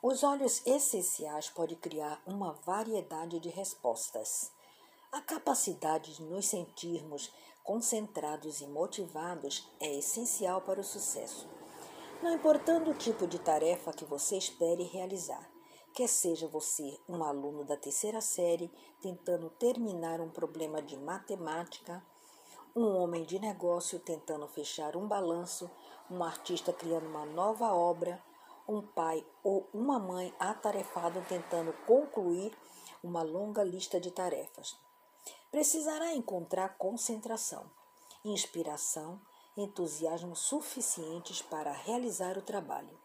Os óleos essenciais podem criar uma variedade de respostas. A capacidade de nos sentirmos concentrados e motivados é essencial para o sucesso. Não importando o tipo de tarefa que você espere realizar, quer seja você um aluno da terceira série tentando terminar um problema de matemática, um homem de negócio tentando fechar um balanço, um artista criando uma nova obra, um pai ou uma mãe atarefado tentando concluir uma longa lista de tarefas. Precisará encontrar concentração, inspiração, entusiasmo suficientes para realizar o trabalho.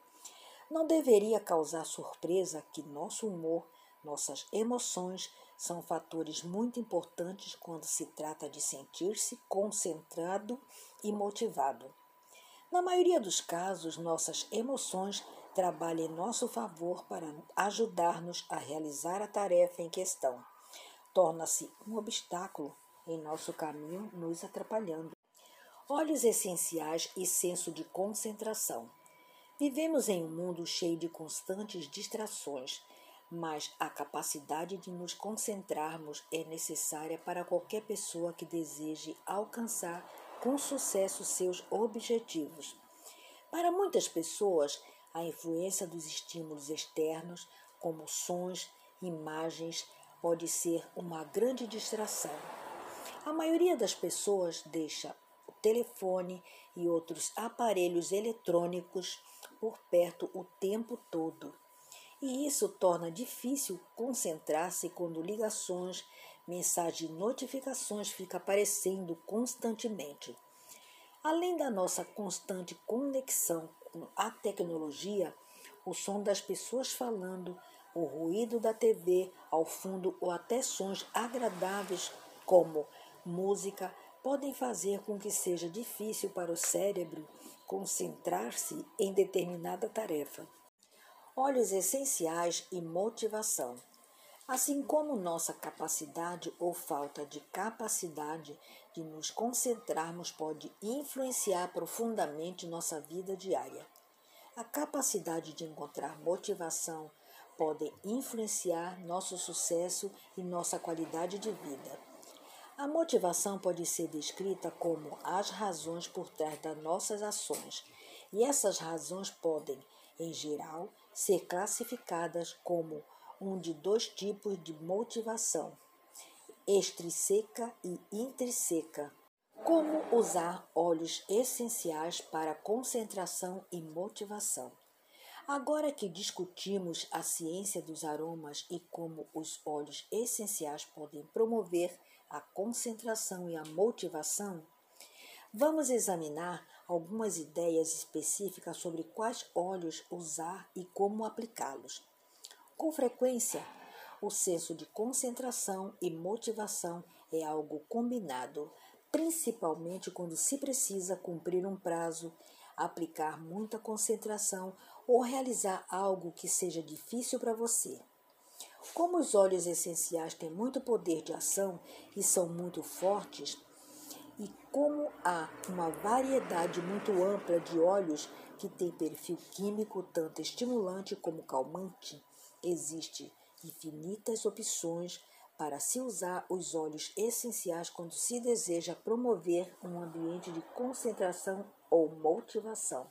Não deveria causar surpresa que nosso humor, nossas emoções são fatores muito importantes quando se trata de sentir-se concentrado e motivado. Na maioria dos casos, nossas emoções trabalham em nosso favor para ajudar-nos a realizar a tarefa em questão torna-se um obstáculo em nosso caminho, nos atrapalhando. Olhos essenciais e senso de concentração. Vivemos em um mundo cheio de constantes distrações, mas a capacidade de nos concentrarmos é necessária para qualquer pessoa que deseje alcançar com sucesso seus objetivos. Para muitas pessoas, a influência dos estímulos externos, como sons, imagens, pode ser uma grande distração. A maioria das pessoas deixa o telefone e outros aparelhos eletrônicos por perto o tempo todo. E isso torna difícil concentrar-se quando ligações, mensagens e notificações ficam aparecendo constantemente. Além da nossa constante conexão a tecnologia, o som das pessoas falando, o ruído da TV ao fundo ou até sons agradáveis como música podem fazer com que seja difícil para o cérebro concentrar-se em determinada tarefa. Olhos essenciais e motivação. Assim como nossa capacidade ou falta de capacidade de nos concentrarmos pode influenciar profundamente nossa vida diária. A capacidade de encontrar motivação podem influenciar nosso sucesso e nossa qualidade de vida. A motivação pode ser descrita como as razões por trás das nossas ações, e essas razões podem, em geral, ser classificadas como um de dois tipos de motivação: extrínseca e intrínseca. Como usar óleos essenciais para concentração e motivação? Agora que discutimos a ciência dos aromas e como os óleos essenciais podem promover a concentração e a motivação, vamos examinar algumas ideias específicas sobre quais óleos usar e como aplicá-los. Com frequência, o senso de concentração e motivação é algo combinado, principalmente quando se precisa cumprir um prazo, aplicar muita concentração ou realizar algo que seja difícil para você. Como os óleos essenciais têm muito poder de ação e são muito fortes, e como há uma variedade muito ampla de óleos que têm perfil químico tanto estimulante como calmante, existe infinitas opções para se usar os óleos essenciais quando se deseja promover um ambiente de concentração ou motivação.